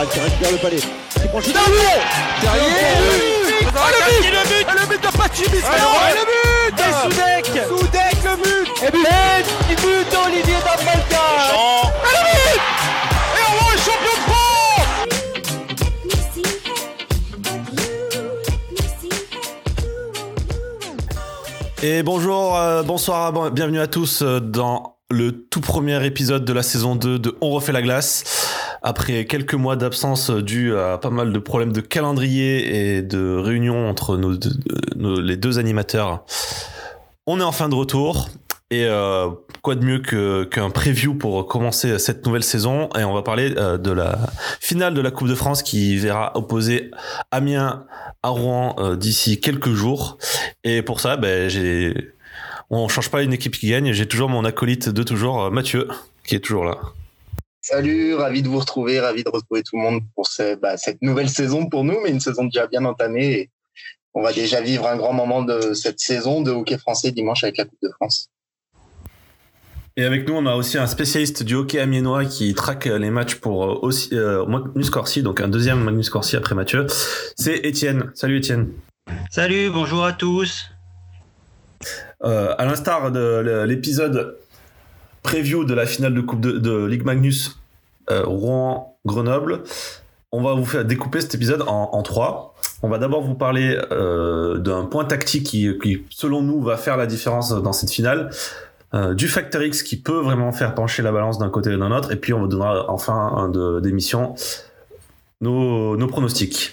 Morel qui récupère le palais. Qui prend le shoot. Derrière Oh, le but Le but Ah, le but de Pachi Ah, le but Et Soudek. Soudek, le but. Et but. Et but d'Olivier Dabralka Champ Et le but Et on est champion de France. Et bonjour, euh, bonsoir, bon- bienvenue à tous euh, dans le tout premier épisode de la saison 2 de On refait la glace. Après quelques mois d'absence euh, dû à pas mal de problèmes de calendrier et de réunions entre nos- les deux animateurs, on est en fin de retour. Et euh, quoi de mieux qu'un preview pour commencer cette nouvelle saison Et on va parler euh, de la finale de la Coupe de France qui verra opposer Amiens à Rouen euh, d'ici quelques jours. Et pour ça, ben, on change pas une équipe qui gagne. J'ai toujours mon acolyte de toujours, euh, Mathieu, qui est toujours là. Salut, ravi de vous retrouver, ravi de retrouver tout le monde pour ce- bah, cette nouvelle saison pour nous, mais une saison déjà bien entamée. Et on va déjà vivre un grand moment de cette saison de hockey français dimanche avec la Coupe de France. Et avec nous, on a aussi un spécialiste du hockey amiénois qui traque les matchs pour euh, aussi euh, Magnus Corsi, donc un deuxième Magnus Corsi après Mathieu. C'est Étienne. Salut Étienne. Salut, bonjour à tous. Euh, à l'instar de l'épisode preview de la finale de Coupe de, de Ligue Magnus euh, Rouen-Grenoble, on va vous faire découper cet épisode en, en trois. On va d'abord vous parler euh, d'un point tactique qui, selon nous, va faire la différence dans cette finale. Euh, du Factor X qui peut vraiment faire pencher la balance d'un côté ou d'un autre. Et puis, on vous donnera enfin un de, d'émission nos, nos pronostics.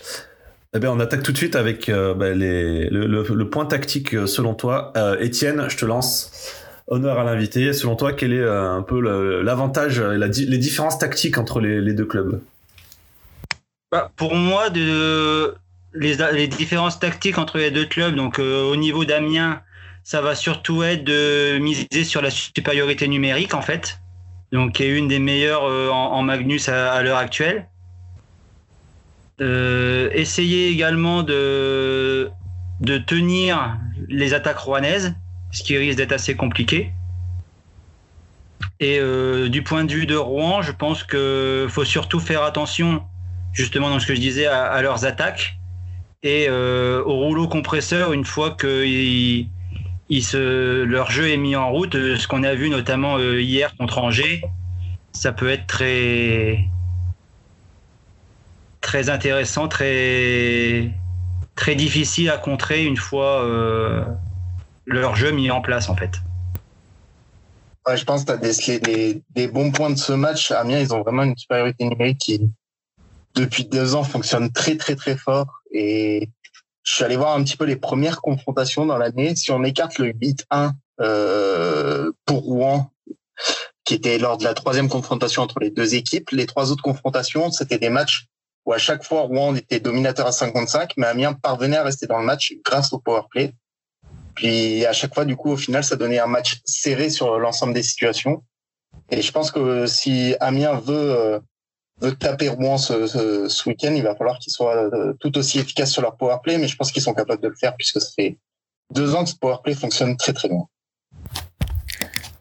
Eh bien, on attaque tout de suite avec les, le, point tactique selon toi. Étienne, je te lance. Honneur à l'invité. Selon toi, quel est euh, un peu l'avantage, la, les différences tactiques entre les, deux clubs? Bah, Pour moi, les, différences tactiques entre les deux clubs, donc euh, au niveau d'Amiens, ça va surtout être de miser sur la supériorité numérique, en fait. Donc, qui est une des meilleures euh, en, Magnus à, l'heure actuelle. Essayer également de, de tenir les attaques rouennaises, ce qui risque d'être assez compliqué. Et euh, du point de vue de Rouen, je pense qu'il faut surtout faire attention, justement, dans ce que je disais, à, leurs attaques et euh, au rouleau compresseur une fois que leur jeu est mis en route. euh, Ce qu'on a vu notamment hier contre Angers, ça peut être très très intéressant, très très difficile à contrer une fois leur jeu mis en place en fait. Je pense que tu as décelé des, des, bons points de ce match. Amiens, ils ont vraiment une supériorité numérique qui, depuis deux ans, fonctionne très très très fort. Et je suis allé voir un petit peu les premières confrontations dans l'année. Si on écarte le 8-1 euh, pour Rouen, qui était lors de la troisième confrontation entre les deux équipes, les trois autres confrontations, c'était des matchs où à chaque fois Rouen était dominateur à 55, mais Amiens parvenait à rester dans le match grâce au power play. Puis à chaque fois, du coup, au final, ça donnait un match serré sur l'ensemble des situations. Et je pense que si Amiens veut, euh, veut taper Rouen ce, week-end, il va falloir qu'ils soient euh, tout aussi efficaces sur leur power play, mais je pense qu'ils sont capables de le faire puisque ça fait deux ans que ce power play fonctionne très très bien.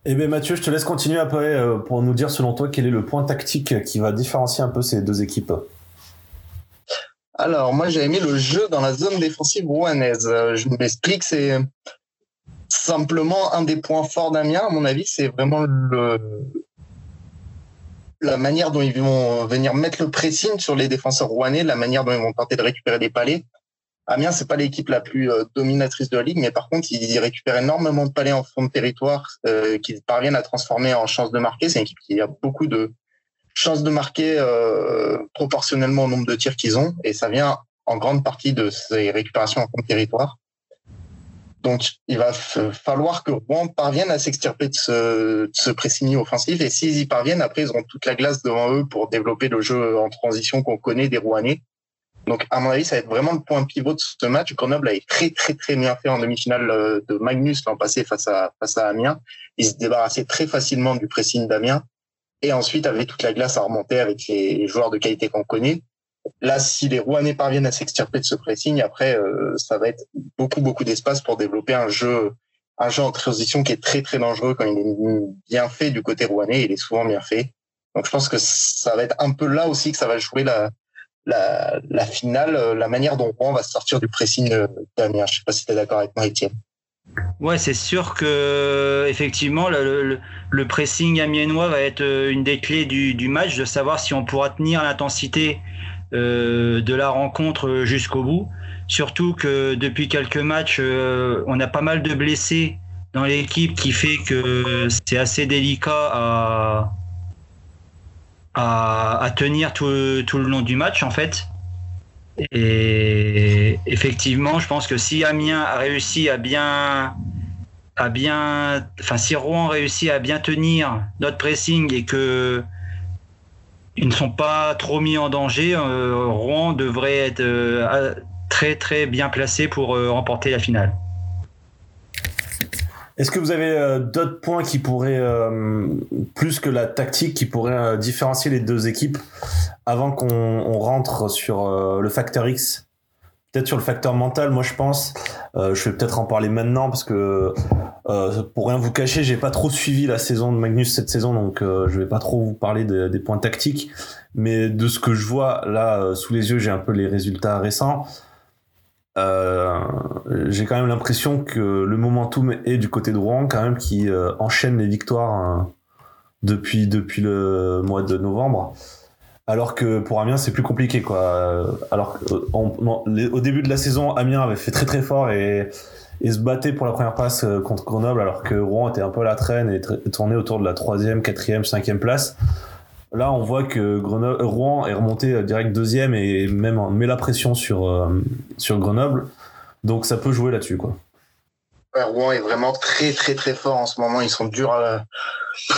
Eh bien Mathieu, je te laisse continuer après euh, pour nous dire selon toi quel est le point tactique qui va différencier un peu ces deux équipes? Alors, moi, j'ai mis le jeu dans la zone défensive rouennaise. Je m'explique, c'est simplement un des points forts d'Amiens, à mon avis, c'est vraiment la manière dont ils vont venir mettre le pressing sur les défenseurs rouennais, la manière dont ils vont tenter de récupérer des palais. Amiens, c'est pas l'équipe la plus euh, dominatrice de la ligue, mais par contre, ils récupèrent énormément de palais en fond de territoire euh, qu'ils parviennent à transformer en chance de marquer. C'est une équipe qui a beaucoup de chances de marquer euh, proportionnellement au nombre de tirs qu'ils ont, et ça vient en grande partie de ces récupérations en de territoire. Donc, il va falloir que Rouen parvienne à s'extirper de ce, de ce offensif. Et s'ils y parviennent, après, ils auront toute la glace devant eux pour développer le jeu en transition qu'on connaît des Rouennais. Donc, à mon avis, ça va être vraiment le point pivot de ce match. Grenoble a été très, très, très bien fait en demi-finale de Magnus l'an passé face à, face à Amiens. Ils se débarrassaient très facilement du pressing d'Amiens. Et ensuite, avait toute la glace à remonter avec les joueurs de qualité qu'on connaît. Là, si les Rouennais parviennent à s'extirper de ce pressing, après, euh, ça va être beaucoup, beaucoup d'espace pour développer un jeu, un jeu en transition qui est très, très dangereux quand il est bien fait du côté rouennais. Il est souvent bien fait. Donc je pense que ça va être un peu là aussi que ça va jouer la, la, finale, la manière dont Rouen va sortir du pressing d'Amiens. Je sais pas si tu es d'accord avec moi, Étienne. Ouais, c'est sûr que effectivement le, pressing amiénois va être une des clés du, match, de savoir si on pourra tenir l'intensité euh, de la rencontre jusqu'au bout. Surtout que depuis quelques matchs, euh, on a pas mal de blessés dans l'équipe qui fait que c'est assez délicat à, à, tenir tout, tout, le long du match en fait. Et effectivement, je pense que si Amiens a réussi à bien, à bien, enfin si Rouen réussit à bien tenir notre pressing et que ils ne sont pas trop mis en danger, euh, Rouen devrait être euh, très très bien placé pour euh, remporter la finale. Est-ce que vous avez d'autres points qui pourraient, plus que la tactique, qui pourraient différencier les deux équipes avant qu'on rentre sur le facteur X? Peut-être sur le facteur mental, moi je pense, je vais peut-être en parler maintenant parce que pour rien vous cacher, j'ai pas trop suivi la saison de Magnus cette saison, donc je vais pas trop vous parler des points tactiques. Mais de ce que je vois là sous les yeux, j'ai un peu les résultats récents. Euh, j'ai quand même l'impression que le momentum est du côté de Rouen, quand même, qui euh, enchaîne les victoires hein, depuis, depuis le mois de novembre. Alors que pour Amiens, c'est plus compliqué, quoi. Alors au début de la saison, Amiens avait fait très très fort et, et se battait pour la première euh, contre Grenoble, alors que Rouen était un peu à la traîne et tournait autour de la troisième, quatrième, cinquième place. Là, on voit que Grenoble, Rouen est remonté euh, direct deuxième et même met la pression sur, euh, sur Grenoble. Donc ça peut jouer là-dessus. Rouen est vraiment très très très fort en ce moment. Ils sont durs à,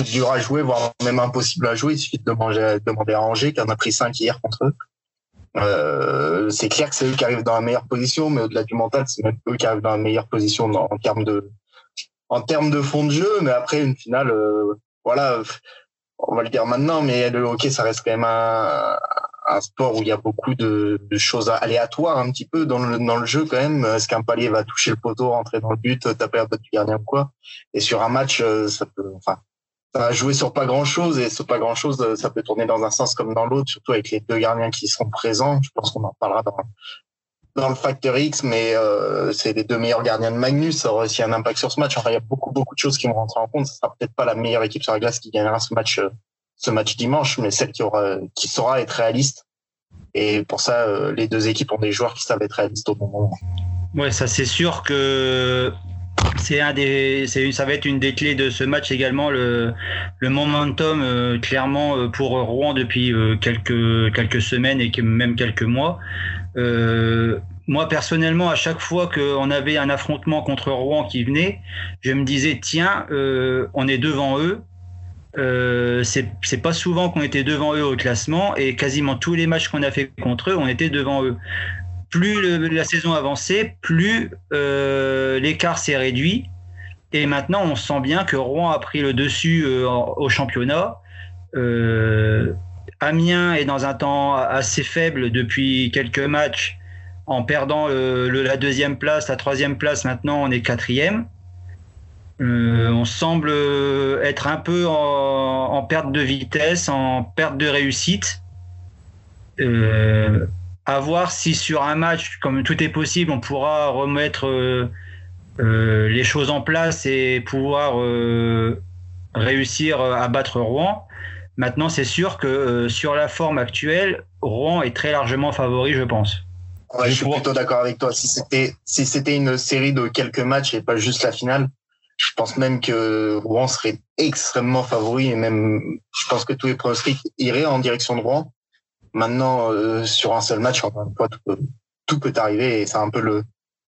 jouer, voire même impossible à jouer. Il suffit de demander, demander à Angers, qui en a pris 5 hier contre eux. Euh, c'est clair que c'est eux qui arrivent dans la meilleure position, mais au-delà du mental, c'est eux qui arrivent dans la meilleure position en termes de en termes de fond de jeu. Mais après une finale, voilà, on va le dire maintenant, mais le hockey, ça reste quand même un, un sport où il y a beaucoup de, de, choses aléatoires un petit peu dans le, dans le jeu quand même. Est-ce qu'un palier va toucher le poteau, rentrer dans le but, taper un peu du gardien ou quoi? Et sur un match, euh, ça peut, enfin, ça va jouer sur pas grand-chose et sur pas grand-chose, ça peut tourner dans un sens comme dans l'autre, surtout avec les deux gardiens qui seront présents. Je pense qu'on en parlera dans, dans le facteur X, mais euh, c'est les deux meilleurs gardiens de Magnus. Ça aura aussi un impact sur ce match. Enfin, il y a beaucoup, beaucoup de choses qui vont rentrer en compte. Ce sera peut-être pas la meilleure équipe sur la glace qui gagnera ce match, euh, ce match dimanche, mais celle qui aura, qui saura être réaliste. Et pour ça, euh, les deux équipes ont des joueurs qui savent être réalistes au bon moment. Ouais, ça c'est sûr que c'est un des, c'est, ça va être une des clés de ce match également le, le momentum clairement pour Rouen depuis quelques quelques semaines et même quelques mois. Euh, moi personnellement, à chaque fois qu'on avait un affrontement contre Rouen qui venait, je me disais tiens, euh, on est devant eux. Euh, c'est pas souvent qu'on était devant eux au classement et quasiment tous les matchs qu'on a fait contre eux, on était devant eux. Plus la saison avançait, plus euh, l'écart s'est réduit et maintenant on sent bien que Rouen a pris le dessus au championnat. Amiens est dans un temps assez faible depuis quelques matchs en perdant le, la deuxième place, la troisième place, maintenant on est quatrième. Euh, on semble être un peu en, perte de vitesse, en perte de réussite. Euh, à voir si sur un match, comme tout est possible, on pourra remettre euh, euh les choses en place et pouvoir euh, réussir à battre Rouen. Maintenant, c'est sûr que euh, sur la forme actuelle, Rouen est très largement favori, je pense. Ouais, je suis plutôt d'accord avec toi. Si c'était si c'était une série de quelques matchs et pas juste la finale, je pense même que Rouen serait extrêmement favori et même je pense que tous les pronostics iraient en direction de Rouen. Maintenant, euh, sur un seul match, encore une fois, tout peut, tout peut arriver et c'est un peu le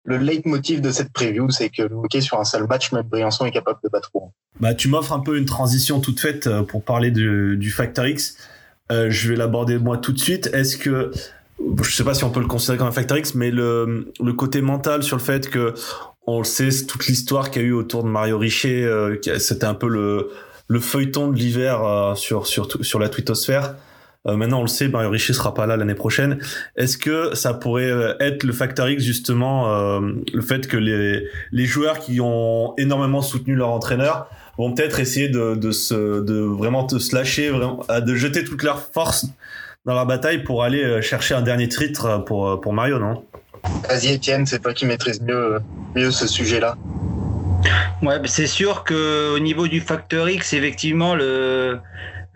le leitmotiv de cette preview, c'est que le hockey sur un seul match, même Briançon est capable de battre Rouen. Bah, tu m'offres un peu une transition toute faite euh, pour parler du, Factor X. Euh, je vais l'aborder moi tout de suite. Est-ce que je sais pas si on peut le considérer comme un Factor X, mais le, côté mental sur le fait que on le sait, toute l'histoire qu'il y a eu autour de Mario Richer, euh, c'était un peu le, le feuilleton de l'hiver sur, sur, sur la twittosphère. Euh, maintenant, on le sait, Mario Richie sera pas là l'année prochaine. Est-ce que ça pourrait euh, être le facteur X justement, euh, le fait que les, les joueurs qui ont énormément soutenu leur entraîneur vont peut-être essayer de, de, se, de vraiment te se lâcher, vraiment, de jeter toute leur force dans la bataille pour aller chercher un dernier titre pour, pour Mario, non? Vas-y Étienne, c'est toi qui maîtrise mieux, mieux ce sujet-là. Ouais, c'est sûr que au niveau du facteur X, effectivement, le,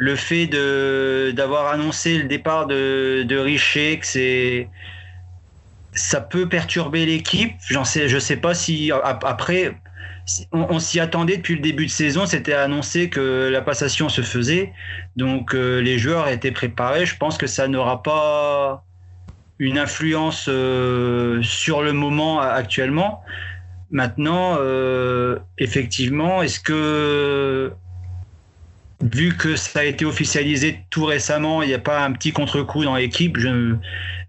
le fait de d'avoir annoncé le départ de, de Richer, que c'est ça peut perturber l'équipe. J'en sais, je sais pas si après on, s'y attendait depuis le début de saison. C'était annoncé que la passation se faisait, donc euh, les joueurs étaient préparés. Je pense que ça n'aura pas une influence euh, sur le moment actuellement. Maintenant, euh, effectivement, est-ce que vu que ça a été officialisé tout récemment, il n'y a pas un petit contre-coup dans l'équipe je,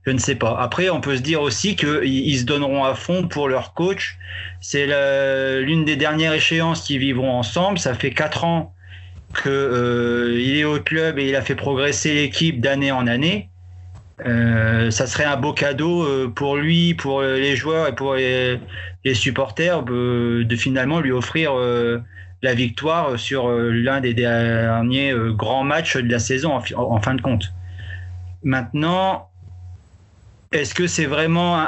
je ne sais pas. Après, on peut se dire aussi qu'ils se donneront à fond pour leur coach. C'est l'une des dernières échéances qu'ils vivront ensemble. Ça fait quatre ans qu'il euh, est au club et il a fait progresser l'équipe d'année en année. Euh, ça serait un beau cadeau euh, pour lui, pour les joueurs et pour les, supporters de, finalement lui offrir la victoire sur l'un des derniers grands matchs de la saison en fin de compte. Maintenant, est-ce que c'est vraiment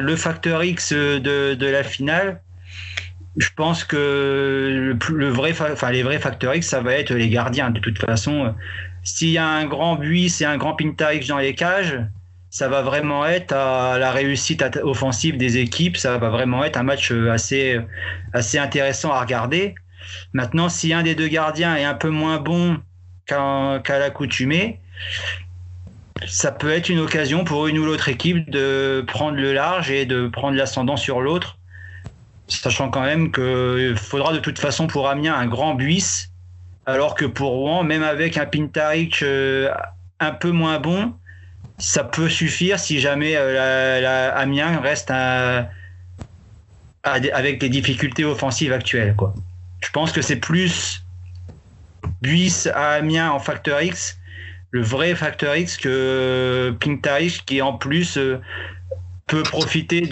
le facteur X de, la finale? Je pense que le, vrai, enfin, les vrais facteurs X, ça va être les gardiens. De toute façon, s'il y a un grand Buis et un grand Pintarix dans les cages, ça va vraiment être à la réussite offensive des équipes. Ça va vraiment être un match assez, assez intéressant à regarder. Maintenant, si un des deux gardiens est un peu moins bon qu'à l'accoutumée, ça peut être une occasion pour une ou l'autre équipe de prendre le large et de prendre l'ascendant sur l'autre, sachant quand même qu'il faudra de toute façon pour Amiens un grand Buis, alors que pour Rouen, même avec un Pintaric euh, un peu moins bon, ça peut suffire si jamais euh, Amiens reste avec des difficultés offensives actuelles. Quoi. Je pense que c'est plus Buis à Amiens en facteur X le vrai facteur X que Pintarich qui en plus euh, peut profiter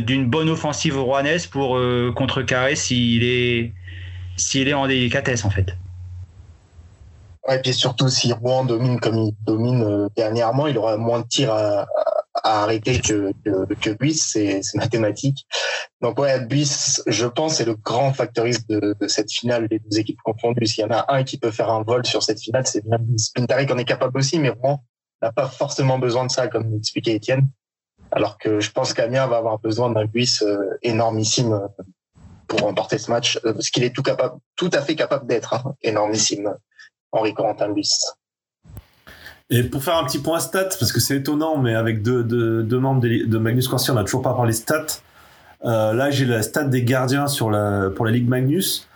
d'une bonne offensive rouennaise pour euh, contrecarrer s'il est est en délicatesse en fait. Ouais, et puis surtout si Rouen domine comme il domine euh, dernièrement, il aura moins de tirs à, à arrêter que, que, que Buis, c'est mathématique. Donc ouais, Buis, je pense, c'est le grand factoriste de, de, cette finale, les deux équipes confondues. S'il y en a un qui peut faire un vol sur cette finale, c'est bien Buis. Pintaric en est capable aussi, mais Rouen n'a pas forcément besoin de ça, comme l'expliquait Étienne. Alors que je pense qu'Amiens va avoir besoin d'un Buis euh, énormissime euh, pour remporter ce match, euh, parce qu'il est tout capable, tout à fait capable d'être hein, énormissime, Henri Corentin Buis. Et pour faire un petit point stats, parce que c'est étonnant, mais avec deux, deux, membres de, Magnus Corsi, on n'a toujours pas parlé stats. Euh, là, j'ai la stat des gardiens pour la Ligue Magnus.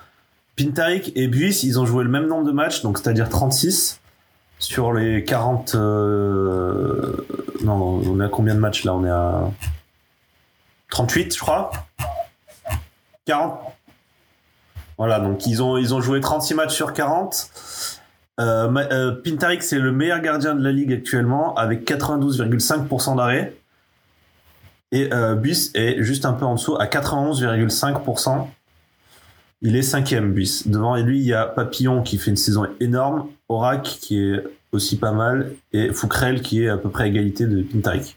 Pintarik et Buis, ils ont joué le même nombre de matchs, donc c'est-à-dire 36 sur les 40. Euh, non, on est à combien de matchs là? On est à 38, je crois. 40. Voilà, donc ils ont, ils ont joué 36 matchs sur 40. Euh, euh, c'est le meilleur gardien de la ligue actuellement avec 92,5% d'arrêt. Et euh, Bus est juste un peu en dessous à 91,5%. Il est cinquième Bus. Devant lui, il y a Papillon qui fait une saison énorme, Orac qui est aussi pas mal, et Foukrel qui est à peu près à égalité de Pintarik.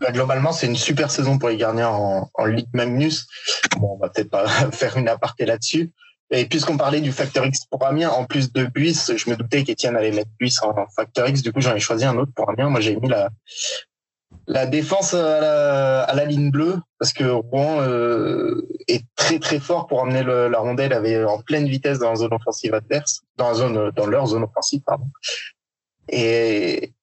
Bah, globalement, c'est une super saison pour les gardiens en, en Ligue Magnus. Bon, on va peut-être pas faire une aparté là-dessus. Et puisqu'on parlait du facteur X pour Amiens, en plus de Buis, je me doutais qu'Etienne allait mettre Buis en facteur X. Du coup, j'en ai choisi un autre pour Amiens. Moi, j'ai mis la, la défense à la, à la ligne bleue parce que Rouen euh, est très très fort pour amener la rondelle avait en pleine vitesse dans la zone offensive adverse, dans la zone dans leur zone offensive pardon. Et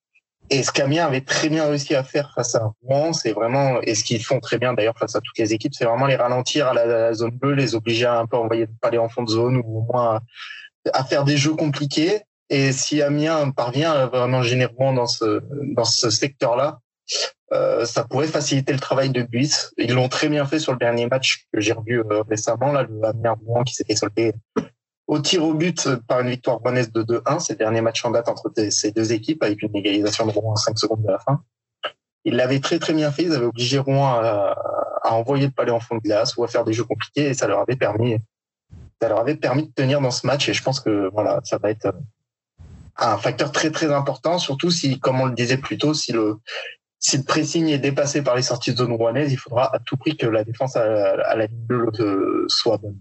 et ce qu'Amiens avait très bien réussi à faire face à Rouen, c'est vraiment, et ce qu'ils font très bien d'ailleurs face à toutes les équipes, c'est vraiment les ralentir à la, zone bleue, les obliger à un peu envoyer pas aller en fond de zone ou au moins à, faire des jeux compliqués. Et si Amiens parvient à vraiment générer Rouen dans ce, dans ce secteur-là, euh, ça pourrait faciliter le travail de Buis. Ils l'ont très bien fait sur le dernier match que j'ai revu euh, récemment, là, le Amiens Rouen qui s'était soldé au tir au but par une victoire rouennaise de 2-1. C'est le dernier match en date entre ces deux équipes avec une égalisation de Rouen à 5 secondes de la fin. Ils l'avaient très très bien fait. Ils avaient obligé Rouen à, envoyer le palais en fond de glace ou à faire des jeux compliqués et ça leur avait permis ça leur avait permis de tenir dans ce match et je pense que voilà, ça va être un facteur très très important, surtout si, comme on le disait plus tôt, si le si le pressing est dépassé par les sorties de zone rouennaise, il faudra à tout prix que la défense à, la ligne 2 soit bonne.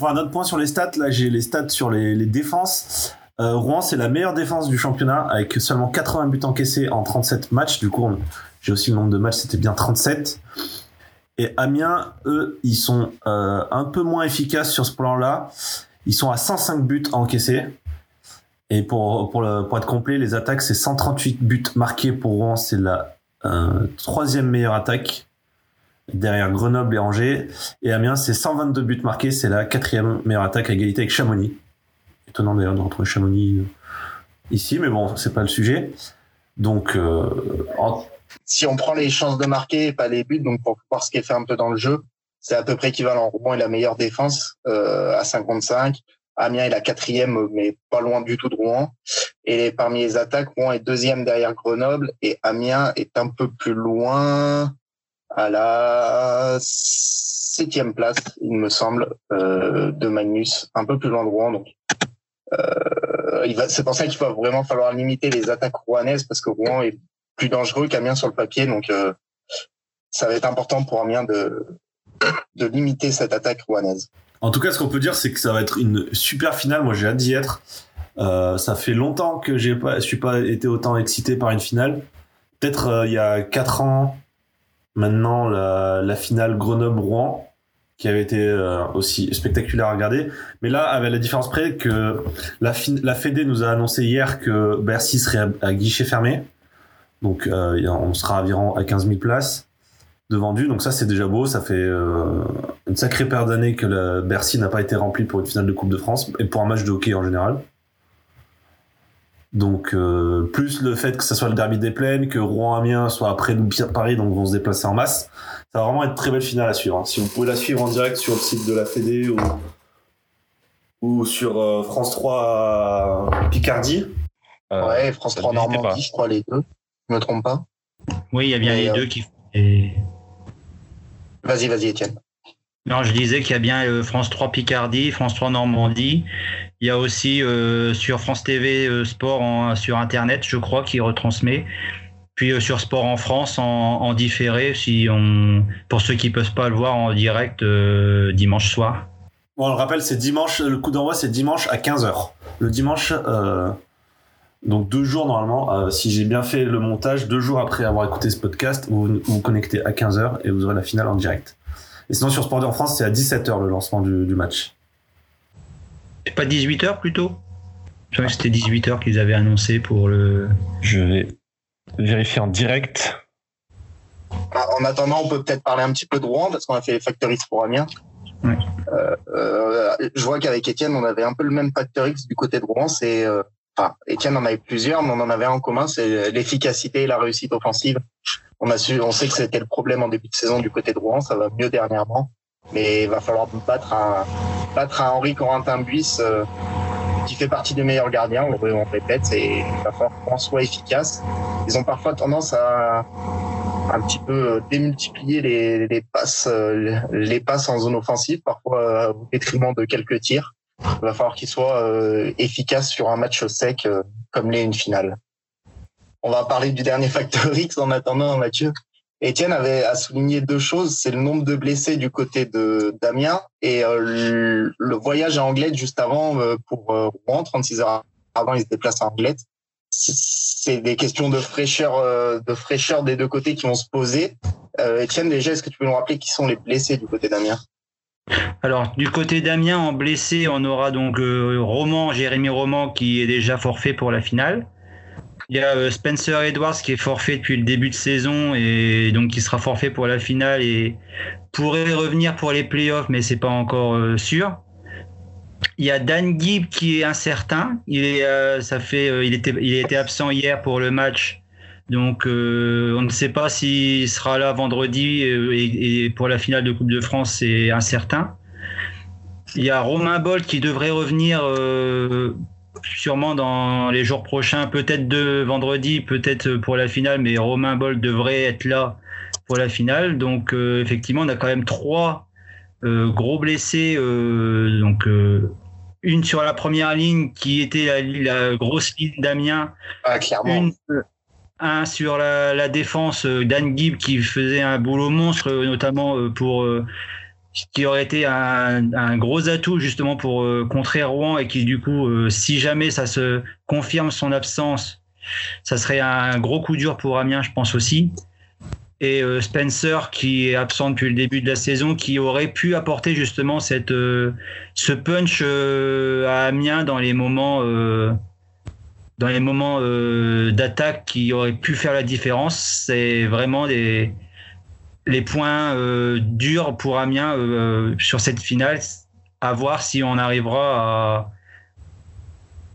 Un autre point sur les stats. Là, j'ai les stats sur les, les défenses. Euh, Rouen, c'est la meilleure défense du championnat avec seulement 80 buts encaissés en 37 matchs. Du coup, j'ai aussi le nombre de matchs, c'était bien 37. Et Amiens, eux, ils sont euh, un peu moins efficaces sur ce plan-là. Ils sont à 105 buts encaissés. Et pour, pour, le, pour être complet, les attaques, c'est 138 buts marqués pour Rouen. C'est la euh, troisième meilleure attaque derrière Grenoble et Angers. Et Amiens, c'est 122 buts marqués. C'est la quatrième meilleure attaque à égalité avec Chamonix. Étonnant d'ailleurs de retrouver Chamonix euh, ici, mais bon, c'est pas le sujet. Donc, euh, si on prend les chances de marquer et pas les buts, donc pour voir ce qui est fait un peu dans le jeu, c'est à peu près équivalent. Rouen est la meilleure défense euh, à 55. Amiens est la quatrième, mais pas loin du tout de Rouen. Et parmi les attaques, Rouen est deuxième derrière Grenoble et Amiens est un peu plus loin à la septième place, il me semble, euh, de Magnus, un peu plus loin de Rouen. Donc, euh, c'est pour ça qu'il va vraiment falloir limiter les attaques rouennaises parce que Rouen est plus dangereux qu'Amiens sur le papier. Donc, euh, ça va être important pour Amiens de, de limiter cette attaque rouennaise. En tout cas, ce qu'on peut dire, c'est que ça va être une super finale. Moi, j'ai hâte d'y être. Euh, ça fait longtemps que j'ai pas, je suis pas été autant excité par une finale. Peut-être euh, il y a quatre ans, maintenant la, finale Grenoble-Rouen, qui avait été euh, aussi spectaculaire à regarder. Mais là, avec la différence près que la, la Fédé nous a annoncé hier que Bercy serait à, à guichet fermé. Donc, euh, on sera environ à 15 000 places de vendus. Donc ça, c'est déjà beau. Ça fait euh, une sacrée paire d'années que Bercy n'a pas été rempli pour une finale de Coupe de France et pour un match de hockey en général. Donc euh, plus le fait que ça soit le derby des plaines, que Rouen-Amiens soit après nous Paris, donc vont se déplacer en masse. Ça va vraiment être une très belle finale à suivre. Hein. Si vous pouvez la suivre en direct sur le site de la Fédé ou, ou sur euh, France 3 Picardie. Euh, ouais, France 3 Normandie, je crois les deux. Je me trompe pas. Oui, il y a bien Mais les deux qui. Et... Vas-y, vas-y, Étienne. Non, je disais qu'il y a bien France 3 Picardie, France 3 Normandie. Il y a aussi euh, sur France TV euh, Sport sur Internet, je crois, qui retransmet. Puis euh, sur Sport en France en, différé, si on, pour ceux qui ne peuvent pas le voir en direct dimanche soir. Bon, on le rappelle, c'est dimanche, le coup d'envoi c'est dimanche à 15h. Le dimanche, donc deux jours normalement, si j'ai bien fait le montage, deux jours après avoir écouté ce podcast, vous vous, connectez à 15h et vous aurez la finale en direct. Et sinon, sur Sport en France, c'est à 17h le lancement du match. C'est pas 18h plutôt? Je crois que c'était 18h qu'ils avaient annoncé pour le. Je vais vérifier en direct. En attendant, on peut peut-être parler un petit peu de Rouen parce qu'on a fait les Factor X pour Amiens. Euh, euh, je vois qu'avec Étienne, on avait un peu le même Factor X du côté de Rouen. C'est, euh, enfin, Étienne en avait plusieurs, mais on en avait un en commun, c'est l'efficacité et la réussite offensive. On a su, on sait que c'était le problème en début de saison du côté de Rouen, ça va mieux dernièrement, mais il va falloir battre un, battre un Henri Corentin Buis euh, qui fait partie des meilleurs gardiens, on, on répète, et il va falloir qu'on soit efficace. Ils ont parfois tendance à un petit peu démultiplier les, les passes, euh, les passes en zone offensive, parfois au détriment de quelques tirs. Il va falloir qu'ils soient euh, efficaces sur un match sec euh, comme l'est une finale. On va parler du dernier facteur X en attendant, Mathieu. Étienne avait à souligner deux choses, c'est le nombre de blessés du côté de Damien et euh, le, voyage à Anglette juste avant euh, pour euh, Rouen, 36 heures avant, il se déplace à Anglette. C'est des questions de fraîcheur, de fraîcheur des deux côtés qui vont se poser. Étienne, déjà, est-ce que tu peux nous rappeler qui sont les blessés du côté d'Amiens alors, du côté d'Amiens, en blessé, on aura donc euh, Roman, Jérémy Roman, qui est déjà forfait pour la finale. Il y a euh, Spencer Edwards qui est forfait depuis le début de saison et donc qui sera forfait pour la finale et pourrait revenir pour les playoffs, mais c'est pas encore euh, sûr. Il y a Dan Gibb qui est incertain. Il est, euh, ça fait, il était, il était absent hier pour le match. Donc, on ne sait pas s'il sera là vendredi et, pour la finale de Coupe de France, c'est incertain. Il y a Romain Bolt qui devrait revenir euh, sûrement dans les jours prochains, peut-être de vendredi, peut-être pour la finale, mais Romain Bolt devrait être là pour la finale. Donc, euh, effectivement, on a quand même trois gros blessés, donc une sur la première ligne qui était la, grosse ligne d'Amiens. Ah, clairement. un sur la, défense, Dan Gibb qui faisait un boulot monstre, notamment pour qui aurait été un, gros atout justement pour contrer Rouen et qui du coup, si jamais ça se confirme son absence, ça serait un gros coup dur pour Amiens, je pense aussi. Et euh, Spencer, qui est absent depuis le début de la saison, qui aurait pu apporter justement cette, euh, ce punch euh, à Amiens dans les moments, dans les moments d'attaque qui auraient pu faire la différence. C'est vraiment des, les points durs pour Amiens sur cette finale. À voir si on arrivera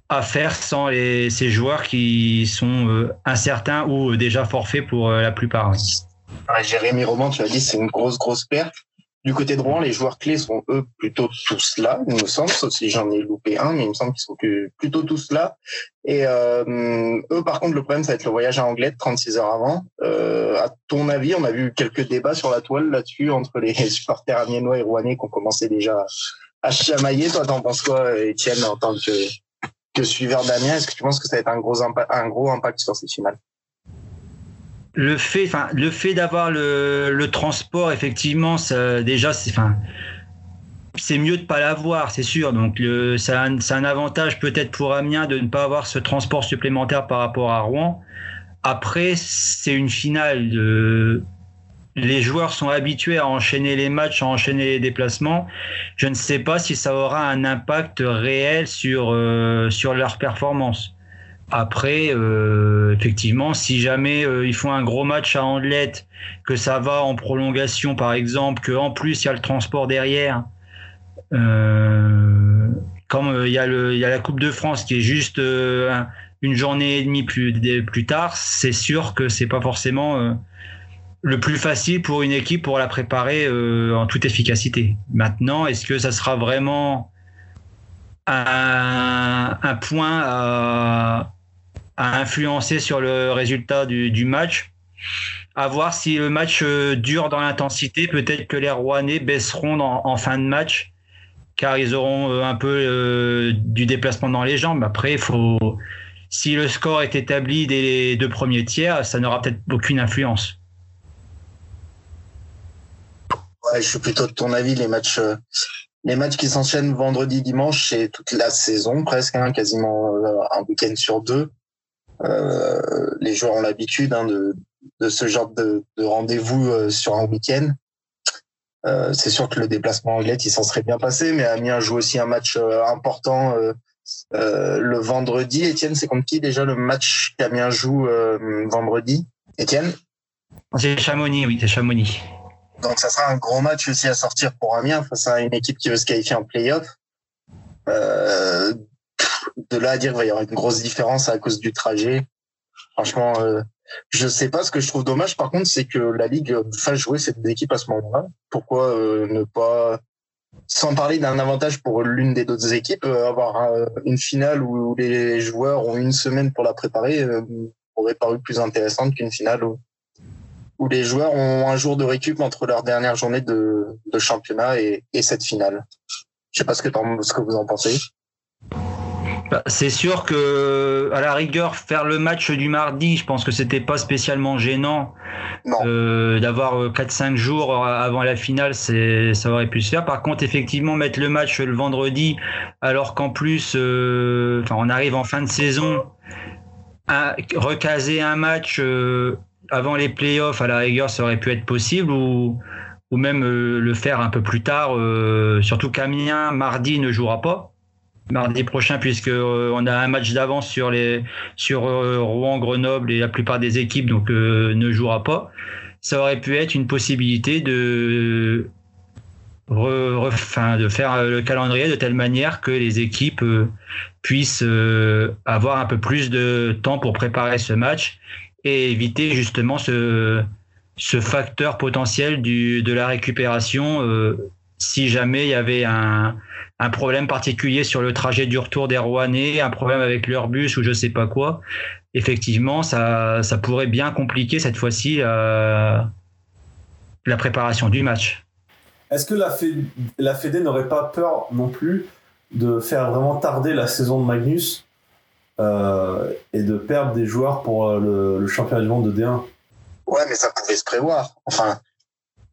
à faire sans ces joueurs qui sont euh, incertains ou euh, déjà forfaits pour euh, la plupart. Jérémy Roman, tu as dit c'est une grosse grosse perte. Du côté de Rouen, les joueurs clés sont eux plutôt tous là, il me semble, sauf si j'en ai loupé un, mais il me semble qu'ils sont plutôt tous là. Et euh, eux, par contre, le problème, ça va être le voyage à Anglet 36 heures avant. Euh, à ton avis, on a vu quelques débats sur la toile là-dessus entre les supporters amiénois et rouennais qui ont commencé déjà à chamailler. Toi, t'en penses quoi, Étienne, en tant que que suiveur Damien, est-ce que tu penses que ça va être un gros impact, un gros impact sur ces finales Le fait, le d'avoir le, transport, effectivement, déjà, c'est, enfin, c'est mieux de pas l'avoir, c'est sûr. Donc, c'est un, avantage peut-être pour Amiens de ne pas avoir ce transport supplémentaire par rapport à Rouen. Après, c'est une finale les joueurs sont habitués à enchaîner les matchs, à enchaîner les déplacements. Je ne sais pas si ça aura un impact réel sur, euh, sur leur performance. Après, euh, effectivement, si jamais euh, ils font un gros match à Andelette, que ça va en prolongation par exemple, qu'en plus il y a le transport derrière, comme il y, a le, il y a la Coupe de France qui est juste une journée et demie plus, plus tard, c'est sûr que c'est pas forcément le plus facile pour une équipe pour la préparer euh, en toute efficacité. Maintenant, est-ce que ça sera vraiment un, point à, influencer sur le résultat du, match À voir si le match euh, dure dans l'intensité, peut-être que les Rouennais baisseront en fin de match car ils auront euh, un peu du déplacement dans les jambes. Après, faut, si le score est établi dès les deux premiers tiers, ça n'aura peut-être aucune influence je suis plutôt de ton avis. Les matchs, euh, les matchs qui s'enchaînent vendredi, dimanche, c'est toute la saison presque, hein, quasiment euh, un week-end sur deux. Euh, les joueurs ont l'habitude hein, de, de ce genre de, de rendez-vous sur un week-end. c'est sûr que le déplacement anglais, il s'en serait bien passé, mais Amiens joue aussi un match important le vendredi. Étienne, c'est contre qui déjà le match qu'Amiens joue vendredi? Étienne? C'est Chamonix, oui, c'est Chamonix. Donc ça sera un gros match aussi à sortir pour Amiens face à une équipe qui veut se qualifier en playoff. Euh, de là à dire qu'il va y avoir une grosse différence à cause du trajet. Franchement, euh, je sais pas. Ce que je trouve dommage, par contre, c'est que la Ligue fasse jouer cette équipe à ce moment-là. Pourquoi euh, ne pas, sans parler d'un avantage pour l'une des autres équipes, euh, avoir euh, une finale où les joueurs ont une semaine pour la préparer aurait paru plus intéressante qu'une finale où où les joueurs ont un jour de récup entre leur dernière journée de, de championnat et, et, cette finale. Je sais pas ce que, ce que vous en pensez. Bah, c'est sûr que à la rigueur faire le match du mardi, je pense que c'était pas spécialement gênant euh, d'avoir 4-5 euh, jours avant la finale, c'est ça aurait pu se faire. Par contre, effectivement, mettre le match le vendredi, alors qu'en plus, euh, enfin, on arrive en fin de saison, à recaser un match euh, avant les playoffs, à la rigueur, ça aurait pu être possible ou, ou même euh, le faire un peu plus tard. Euh, surtout qu'Amiens, mardi, ne jouera pas. Mardi prochain, puisque euh, on a un match d'avance sur les sur Rouen, Grenoble et la plupart des équipes, donc ne jouera pas. Ça aurait pu être une possibilité de de faire le calendrier de telle manière que les équipes puissent avoir un peu plus de temps pour préparer ce match et éviter justement ce, ce facteur potentiel du, de la récupération euh, si jamais il y avait un, un, problème particulier sur le trajet du retour des Rouennais, un problème avec leur bus ou je sais pas quoi. Effectivement, ça, ça pourrait bien compliquer cette fois-ci euh, la préparation du match. est-ce que la, Fédé, la Fédé n'aurait pas peur non plus de faire vraiment tarder la saison de Magnus euh, et de perdre des joueurs pour euh, le, le championnat du monde de D1 Ouais, mais ça pouvait se prévoir. Enfin,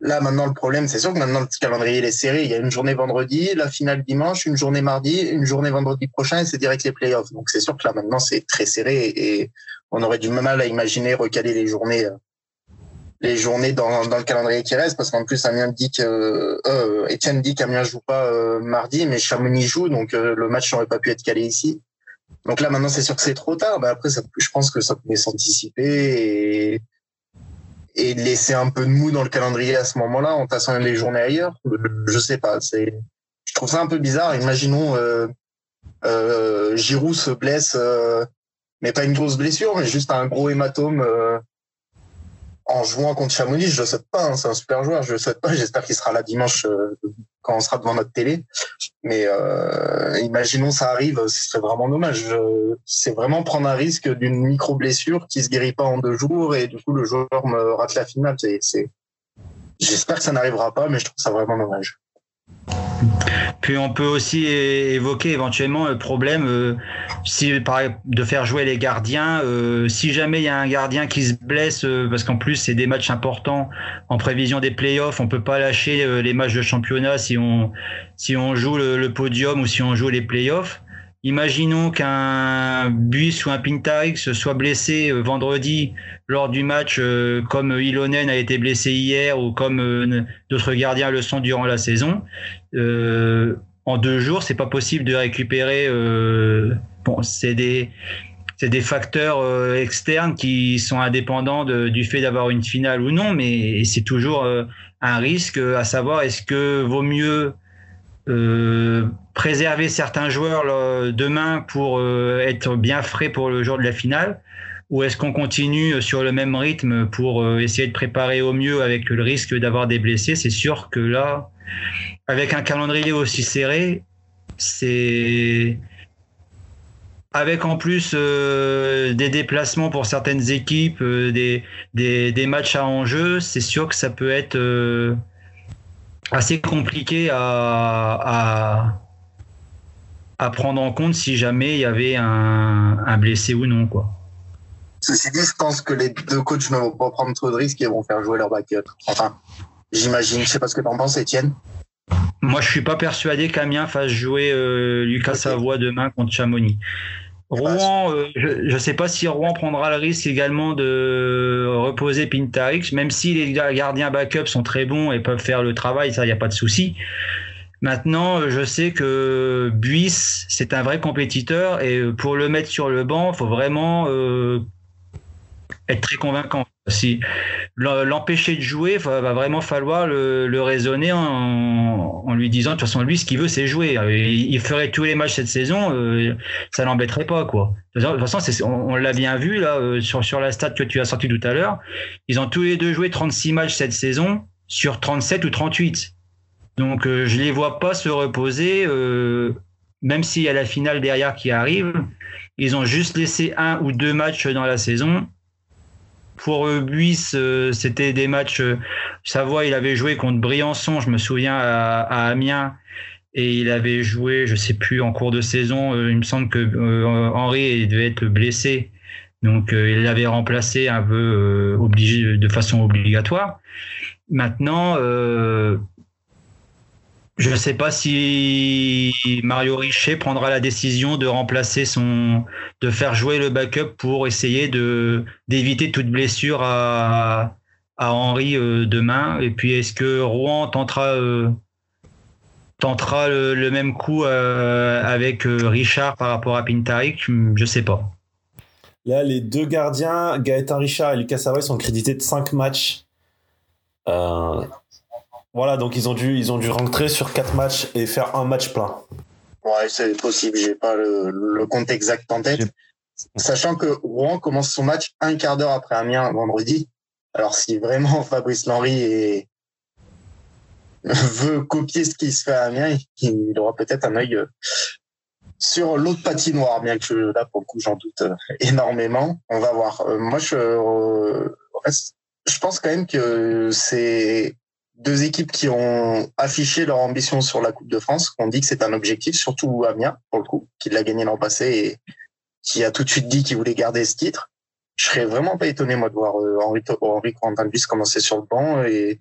là, maintenant, le problème, c'est sûr que maintenant, le calendrier il est serré. Il y a une journée vendredi, la finale dimanche, une journée mardi, une journée vendredi prochain, et c'est direct les playoffs. Donc, c'est sûr que là, maintenant, c'est très serré et on aurait du mal à imaginer recaler les journées, euh, les journées dans, dans le calendrier qui reste, parce qu'en plus, Amiens dit que, euh, Etienne dit qu'Amiens joue pas euh, mardi, mais Chamonix joue, donc euh, le match n'aurait pas pu être calé ici. Donc là, maintenant, c'est sûr que c'est trop tard. Mais après, ça, je pense que ça pouvait s'anticiper et, et laisser un peu de mou dans le calendrier à ce moment-là en tassant les journées ailleurs. Je sais pas. C'est, je trouve ça un peu bizarre. Imaginons euh, euh, Giroud se blesse, euh, mais pas une grosse blessure, mais juste un gros hématome euh, en jouant contre Chamonix. Je le souhaite pas. Hein, c'est un super joueur. Je le souhaite pas. J'espère qu'il sera là dimanche euh, quand on sera devant notre télé. Mais euh, imaginons ça arrive, ce serait vraiment dommage. C'est vraiment prendre un risque d'une micro blessure qui se guérit pas en deux jours et du coup le joueur me rate la finale. C'est... J'espère que ça n'arrivera pas, mais je trouve ça vraiment dommage. Puis on peut aussi évoquer éventuellement le problème euh, de faire jouer les gardiens. euh, si jamais il y a un gardien qui se blesse, euh, parce qu'en plus c'est des matchs importants en prévision des playoffs, on peut pas lâcher les matchs de championnat si on joue le podium ou si on joue les playoffs. Imaginons qu'un Buis ou un Pintarix soit blessé euh, vendredi lors du match, euh, comme Ilonen a été blessé hier ou comme euh, d'autres gardiens le sont durant la saison euh, en deux jours, c'est pas possible de récupérer. Bon, c'est des c'est des facteurs externes qui sont indépendants du fait d'avoir une finale ou non, mais c'est toujours un risque à savoir est-ce que vaut mieux euh, préserver certains joueurs là, demain pour euh, être bien frais pour le jour de la finale? Ou est-ce qu'on continue sur le même rythme pour euh, essayer de préparer au mieux avec le risque d'avoir des blessés? C'est sûr que là, avec un calendrier aussi serré, c'est avec en plus euh, des déplacements pour certaines équipes, euh, des, des, matchs à enjeu, c'est sûr que ça peut être euh, assez compliqué à, à prendre en compte si jamais il y avait un, un blessé ou non. Quoi. Ceci dit, je pense que les deux coachs ne vont pas prendre trop de risques et vont faire jouer leur backup. Enfin, j'imagine. Je sais pas ce que t'en penses, Étienne. Moi, je suis pas persuadé qu'Amiens fasse jouer euh, Lucas. Savoie demain contre Chamonix. Rouen, euh, je ne sais pas si Rouen prendra le risque également de reposer Pintarix, même si les ga- gardiens backup sont très bons et peuvent faire le travail, ça, il n'y a pas de souci. Maintenant, euh, je sais que Buis, c'est un vrai compétiteur et euh, pour le mettre sur le banc, il faut vraiment euh, être très convaincant. Si l'empêcher de jouer, va, va vraiment falloir le, raisonner en, lui disant de toute façon lui ce qu'il veut c'est jouer. Il, il ferait tous les matchs cette saison, euh, ça l'embêterait pas quoi. De toute façon, on, l'a bien vu là sur sur la stat que tu as sorti tout à l'heure. Ils ont tous les deux joué 36 matchs cette saison sur 37 ou 38. Donc euh, je les vois pas se reposer, euh, même s'il y a la finale derrière qui arrive. Ils ont juste laissé un ou deux matchs dans la saison. Pour Buis, euh, c'était des matchs. euh, Savoie, il avait joué contre Briançon, je me souviens, à, Amiens. Et il avait joué, je sais plus, en cours de saison. il me semble que Henri devait être blessé. Donc il l'avait remplacé un peu obligé, de façon obligatoire. Maintenant, je ne sais pas si Mario Richet prendra la décision de remplacer son, de faire jouer le backup pour essayer d'éviter toute blessure à à Henri euh, demain. Et puis est-ce que Rouen tentera euh, tentera le, même coup euh, avec Richard par rapport à Pintarik Je sais pas. Là, les deux gardiens, Gaëtan Richard et Lucas Savoy, sont crédités de 5 matchs. Voilà, donc ils ont, dû, ils ont dû rentrer sur 4 matchs et faire un match plein. Ouais, c'est possible. J'ai pas le, le compte exact en tête. Sachant que Rouen commence son match un quart d'heure après Amiens vendredi. Alors si vraiment Fabrice Lenry est... veut copier ce qui se fait à Amiens, il aura peut-être un œil euh, sur l'autre patinoire, bien que je- là pour le coup j'en doute euh, énormément. On va voir. Euh, Moi je reste- je pense quand même que c'est deux équipes qui ont affiché leur ambition sur la Coupe de France, qui ont dit que c'est un objectif, surtout Amiens, pour le coup, qui l'a gagné l'an passé et qui a tout de suite dit qu'il voulait garder ce titre. Je serais vraiment pas étonné, moi, de voir euh, Henri, Henri Corentin commencer sur le banc. Et,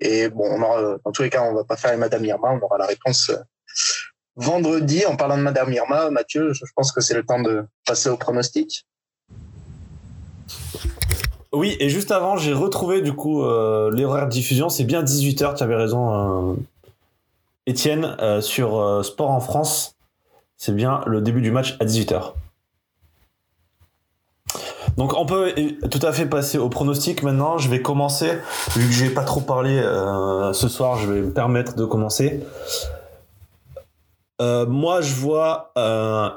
et bon, on aura, dans tous les cas, on va pas faire Madame Irma, on aura la réponse euh, vendredi. En parlant de Madame Irma, Mathieu, je pense que c'est le temps de passer au pronostic. Oui, et juste avant, j'ai retrouvé du coup euh, l'horaire de diffusion. C'est bien 18h, tu avais raison, euh, Étienne, euh, sur euh, Sport en France. C'est bien le début du match à 18h. Donc on peut tout à fait passer au pronostic maintenant. Je vais commencer, vu que j'ai pas trop parlé ce soir, je vais me permettre de commencer. Moi, je vois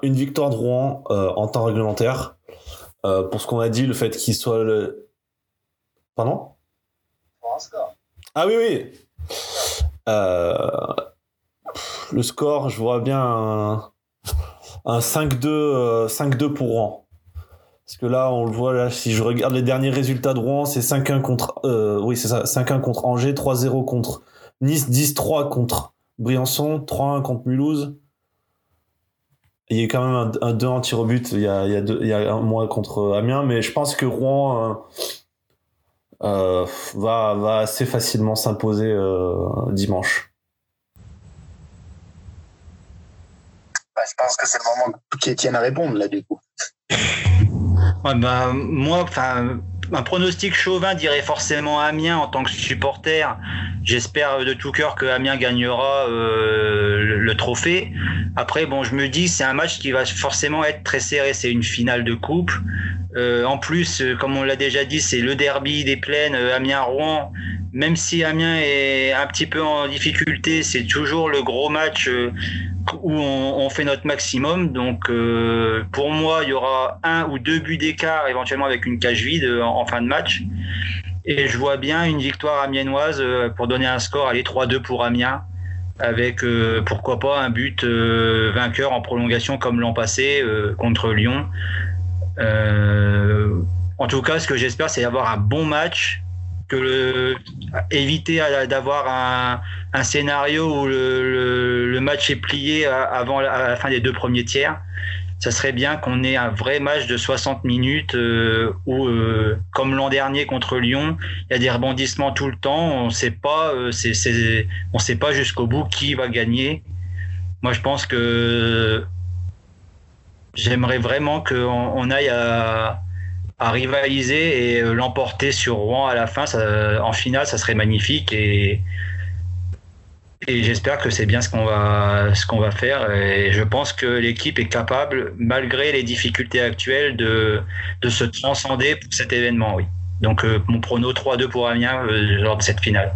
une victoire de Rouen en temps réglementaire. Pour ce qu'on a dit, le fait qu'il soit le... Pardon? Ah oui, oui. Euh, le score, je vois bien un, un 5-2 euh, 5-2 pour Rouen. Parce que là, on le voit, là, si je regarde les derniers résultats de Rouen, c'est 5-1 contre... Euh, oui, c'est ça, 5-1 contre Angers, 3-0 contre Nice, 10-3 contre Briançon, 3-1 contre Mulhouse. Il y a quand même un, un 2 en tir au but, il y a, il y a, deux, il y a un mois contre Amiens, mais je pense que Rouen... Euh, va, va assez facilement s'imposer euh, dimanche. Bah, je pense que c'est le moment qu'Étienne à répondre, là, du coup. Ouais, bah, moi, enfin, un pronostic chauvin dirait forcément Amiens en tant que supporter. J'espère de tout cœur que Amiens gagnera euh, le, trophée. Après, bon, je me dis c'est un match qui va forcément être très serré. C'est une finale de coupe. Euh, en plus, comme on l'a déjà dit, c'est le derby des plaines euh, Amiens-Rouen. Même si Amiens est un petit peu en difficulté, c'est toujours le gros match euh, où on, fait notre maximum. Donc, euh, pour moi, il y aura un ou deux buts d'écart, éventuellement avec une cage vide en, en, fin de match. Et je vois bien une victoire amiennoise euh, pour donner un score, allez 3-2 pour Amiens, avec euh, pourquoi pas un but euh, vainqueur en prolongation comme l'an passé contre Lyon. en tout cas, ce que j'espère, c'est avoir un bon match que le, éviter d'avoir un, scénario où le, match est plié avant la, fin des deux premiers tiers. Ça serait bien qu'on ait un vrai match de 60 minutes euh, où, euh, comme l'an dernier contre Lyon, il y a des rebondissements tout le temps. On sait pas, euh, pas jusqu'au bout qui va gagner. Moi, je pense que j'aimerais vraiment qu'on on aille à, à rivaliser et l'emporter sur Rouen à la fin. Ça, en finale, ça serait magnifique et, et j'espère que c'est bien ce qu'on va, ce qu'on va faire. Et je pense que l'équipe est capable, malgré les difficultés actuelles, de, de se transcender pour cet événement. Oui. Donc euh, mon prono 3-2 pour Amiens euh, lors de cette finale.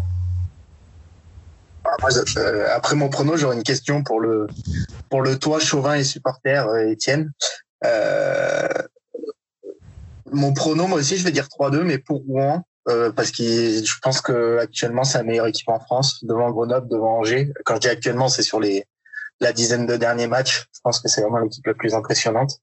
Euh, après mon prono, j'aurais une question pour le pour le toi chauvin et supporter Étienne. Euh, mon prono, moi aussi, je vais dire 3-2, mais pour Rouen, euh, parce que je pense que actuellement c'est la meilleure équipe en France, devant Grenoble, devant Angers. Quand je dis actuellement, c'est sur les la dizaine de derniers matchs. Je pense que c'est vraiment l'équipe la plus impressionnante.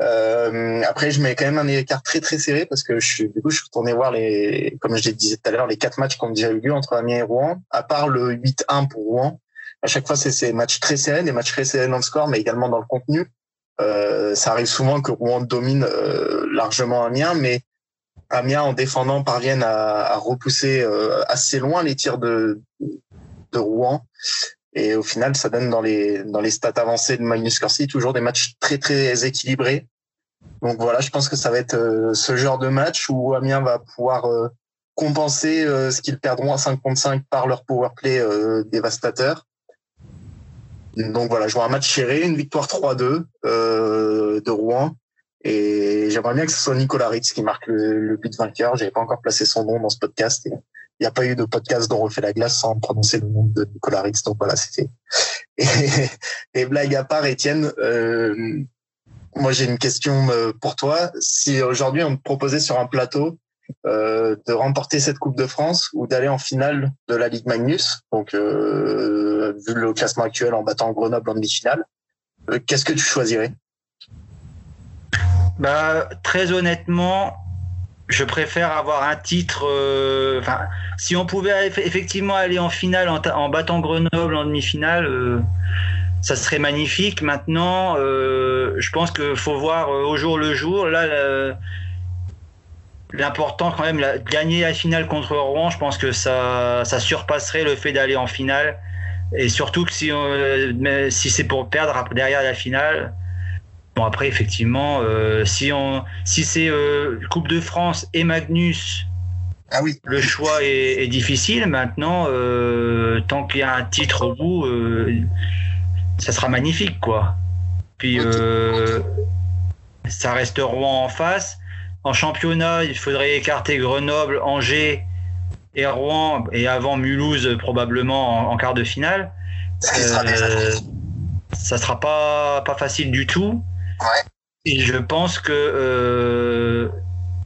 Euh, après, je mets quand même un écart très très serré parce que je suis du coup je suis retourné voir les, comme je disais tout à l'heure, les quatre matchs qui ont déjà eu lieu entre Amiens et Rouen. À part le 8-1 pour Rouen, à chaque fois c'est ces matchs très serrés, des matchs très serrés dans le score, mais également dans le contenu. Euh, ça arrive souvent que Rouen domine euh, largement Amiens, mais Amiens, en défendant, parviennent à, à repousser euh, assez loin les tirs de, de Rouen. Et au final, ça donne dans les, dans les stats avancées de Magnus Corsi toujours des matchs très, très équilibrés. Donc voilà, je pense que ça va être euh, ce genre de match où Amiens va pouvoir euh, compenser ce qu'ils perdront à 5 contre 5 par leur power play dévastateur. Donc voilà, je vois un match serré, une victoire 3-2 de Rouen. Et j'aimerais bien que ce soit Nicolas Ritz qui marque le, le but vainqueur. J'avais pas encore placé son nom dans ce podcast. Il n'y a pas eu de podcast dont on refait la glace sans prononcer le nom de Nicolas Ritz. Donc voilà, c'était. Et, et, blague à part, Étienne, euh, moi j'ai une question euh, pour toi. Si aujourd'hui on te proposait sur un plateau euh, de remporter cette Coupe de France ou d'aller en finale de la Ligue Magnus, donc euh, vu le classement actuel en battant Grenoble en demi-finale, euh, qu'est-ce que tu choisirais? Bah, très honnêtement, je préfère avoir un titre. Enfin, si on pouvait eff- effectivement aller en finale en, ta- en battant Grenoble en demi-finale, ça serait magnifique. Maintenant, je pense qu'il faut voir au jour le jour. Là, l'important quand même, la- gagner la finale contre Rouen, je pense que ça, ça surpasserait le fait d'aller en finale. Et surtout que si, on- si c'est pour perdre derrière la finale. Bon après effectivement, euh, si on, si c'est euh, Coupe de France et Magnus, Ah oui. le choix est, est difficile. Maintenant, euh, tant qu'il y a un titre au bout, euh, ça sera magnifique, quoi. Puis, euh, ça reste Rouen en face. En championnat, il faudrait écarter Grenoble, Angers et Rouen, et avant Mulhouse, probablement en, en quart de finale. Sera. Euh, ça sera pas, pas facile du tout. Ouais. Et je pense que euh,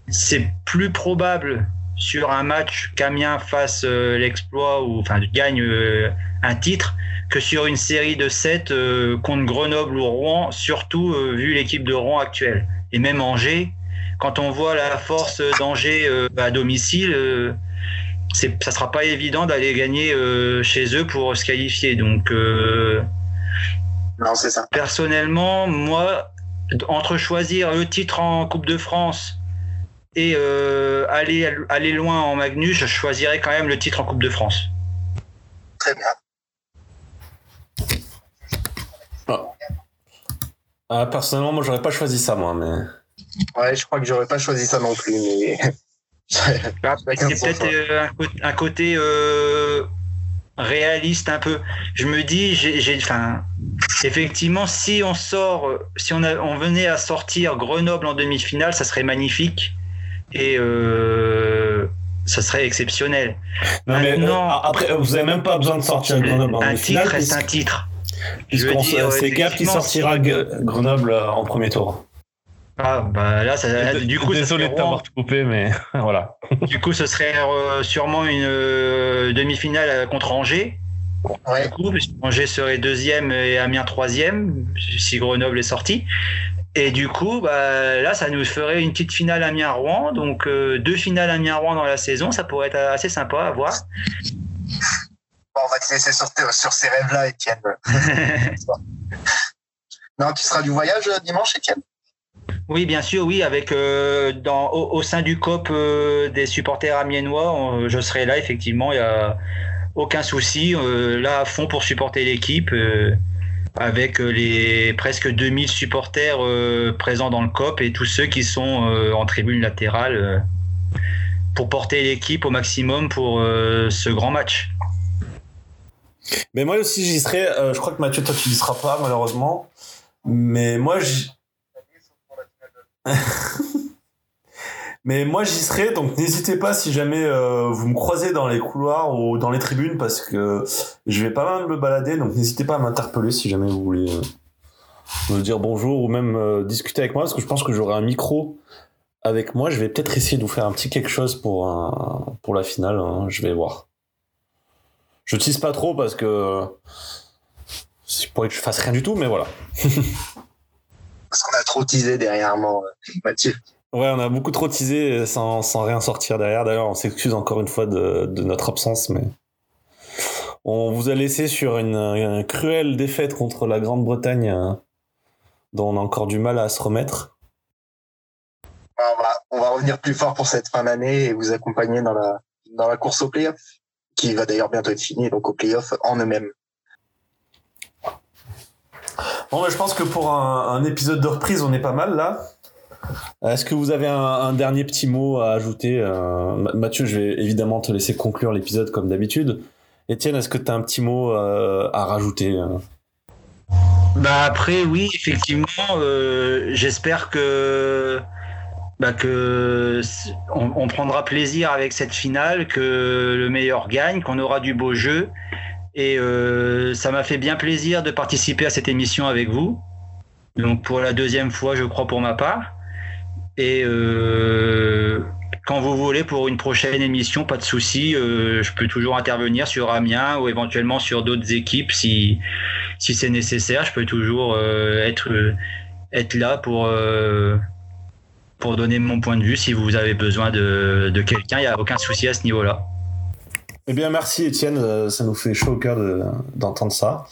c'est plus probable sur un match qu'Amiens fasse euh, l'exploit ou enfin gagne euh, un titre que sur une série de 7 contre Grenoble ou Rouen, surtout vu l'équipe de Rouen actuelle. Et même Angers, quand on voit la force d'Angers euh, à domicile, euh, c'est, ça sera pas évident d'aller gagner euh, chez eux pour se qualifier. Donc euh, Non, c'est ça. personnellement, moi, entre choisir le titre en Coupe de France et euh, aller, aller loin en Magnus, je choisirais quand même le titre en Coupe de France. Très bien. Ah, personnellement, moi, j'aurais pas choisi ça, moi, mais. Ouais, je crois que j'aurais pas choisi ça non plus, mais. Là, Chacun C'est peut-être euh, un, cô- un côté euh, réaliste un peu. Je me dis, j'ai, enfin, effectivement, si on sort, si on, a- on venait à sortir Grenoble en demi-finale, ça serait magnifique et euh, ça serait exceptionnel. Non, mais euh, après, vous avez même pas besoin de sortir Grenoble en un demi-finale, titre reste un titre. puisqu'on Je veux dire, sait- c'est Gap qui sortira Grenoble en premier tour. Ah, bah là, ça, là, du coup, Désolé de t'avoir coupé, mais voilà. du coup, ce serait euh, sûrement une euh, demi-finale euh, contre Angers. Ouais. Du coup, Angers serait deuxième et Amiens troisième si Grenoble est sorti. Et du coup, bah, là, ça nous ferait une petite finale Amiens-Rouen. Donc, euh, deux finales Amiens-Rouen dans la saison, ça pourrait être assez sympa à voir. Bon, on va te laisser sur, sur ces rêves-là, Étienne. Non, tu seras du voyage dimanche, Étienne? Oui, bien sûr, oui, avec euh, dans, au, sein du COP euh, des supporters amiénois, on- je serai là, effectivement, il n'y a aucun souci, euh, là à fond pour supporter l'équipe, avec les presque 2000 supporters présents dans le COP et tous ceux qui sont en tribune latérale pour porter l'équipe au maximum pour ce grand match. Mais moi aussi, j'y serai. je crois que Mathieu, toi, tu y seras pas, malheureusement. Mais moi, j'y. Mais moi, j'y serai, donc n'hésitez pas si jamais euh, vous me croisez dans les couloirs ou dans les tribunes, parce que je vais pas mal me balader, donc n'hésitez pas à m'interpeller si jamais vous voulez euh, me dire bonjour ou même euh, discuter avec moi, parce que je pense que j'aurai un micro avec moi. Je vais peut-être essayer de vous faire un petit quelque chose pour, un- pour la finale, hein, je vais voir. Je tease pas trop parce que c'est pour que je fasse rien du tout, mais voilà. Parce qu'on a trop teasé dernièrement, euh, Mathieu. Ouais, on a beaucoup trop teasé sans, sans rien sortir derrière. D'ailleurs, on s'excuse encore une fois de, de notre absence, mais on vous a laissé sur une, une cruelle défaite contre la Grande-Bretagne, euh, dont on a encore du mal à se remettre. On va, on va revenir plus fort pour cette fin d'année et vous accompagner dans la, dans la course au playoff, qui va d'ailleurs bientôt être finie, donc au playoff en eux-mêmes. Bon, mais je pense que pour un, un épisode de reprise, on est pas mal là. Est-ce que vous avez un, un dernier petit mot à ajouter euh, Ma- Mathieu, je vais évidemment te laisser conclure l'épisode comme d'habitude. Étienne, est-ce que tu as un petit mot euh, à rajouter euh? Bah après oui effectivement euh, j'espère que bah que on prendra plaisir avec cette finale que le meilleur gagne qu'on aura du beau jeu et euh, ça m'a fait bien plaisir de participer à cette émission avec vous donc pour la deuxième fois je crois pour ma part et euh, quand vous voulez pour une prochaine émission pas de souci euh, je peux toujours intervenir sur Amiens ou éventuellement sur d'autres équipes si si c'est nécessaire, je peux toujours être, être là pour, pour donner mon point de vue. Si vous avez besoin de, de quelqu'un, il n'y a aucun souci à ce niveau-là. Eh bien, merci Étienne, euh, ça nous fait chaud au cœur de- d'entendre ça.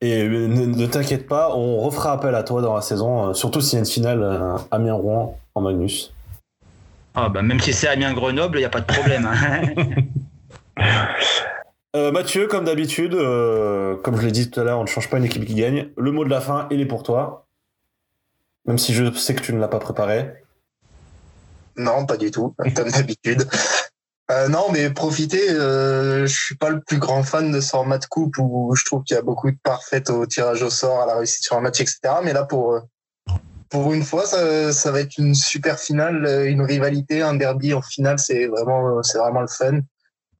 Et euh, ne, ne t'inquiète pas, on refera appel à toi dans la saison, euh, surtout s'il y a une finale Amiens-Rouen en Magnus. Ah, bah, même si c'est Amiens-Grenoble, il n'y a pas de problème. hein. Euh, Mathieu, comme d'habitude, euh, comme je l'ai dit tout à l'heure, on ne change pas une équipe qui gagne. Le mot de la fin, il est pour toi. Même si je sais que tu ne l'as pas préparé. Non, pas du tout, comme d'habitude. Euh, non, mais profitez. Euh, je suis pas le plus grand fan de ce format de coupe où je trouve qu'il y a beaucoup de parfaite au tirage au sort, à la réussite sur un match, etc. Mais là, pour euh, pour une fois, ça, va être une super finale, euh, une rivalité, un derby en finale. C'est vraiment c'est vraiment le fun.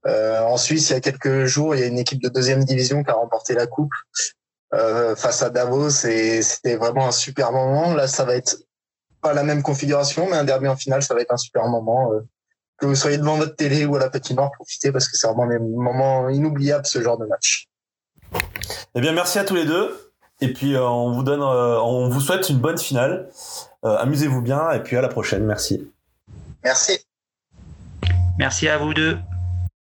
Euh, en Suisse, il y a quelques jours, il y a une équipe de deuxième division qui a remporté la coupe face à Davos c'était vraiment un super moment. Là, ça va être pas la même configuration, mais un derby en finale, ça va être un super moment. Que vous soyez devant votre télé ou à la patinoire, profitez parce que c'est vraiment des moments inoubliables ce genre de match. Eh bien, merci à tous les deux. Et puis, euh, on vous donne, euh, on vous souhaite une bonne finale. Euh, Amusez-vous bien et puis à la prochaine. Merci. Merci. Merci à vous deux.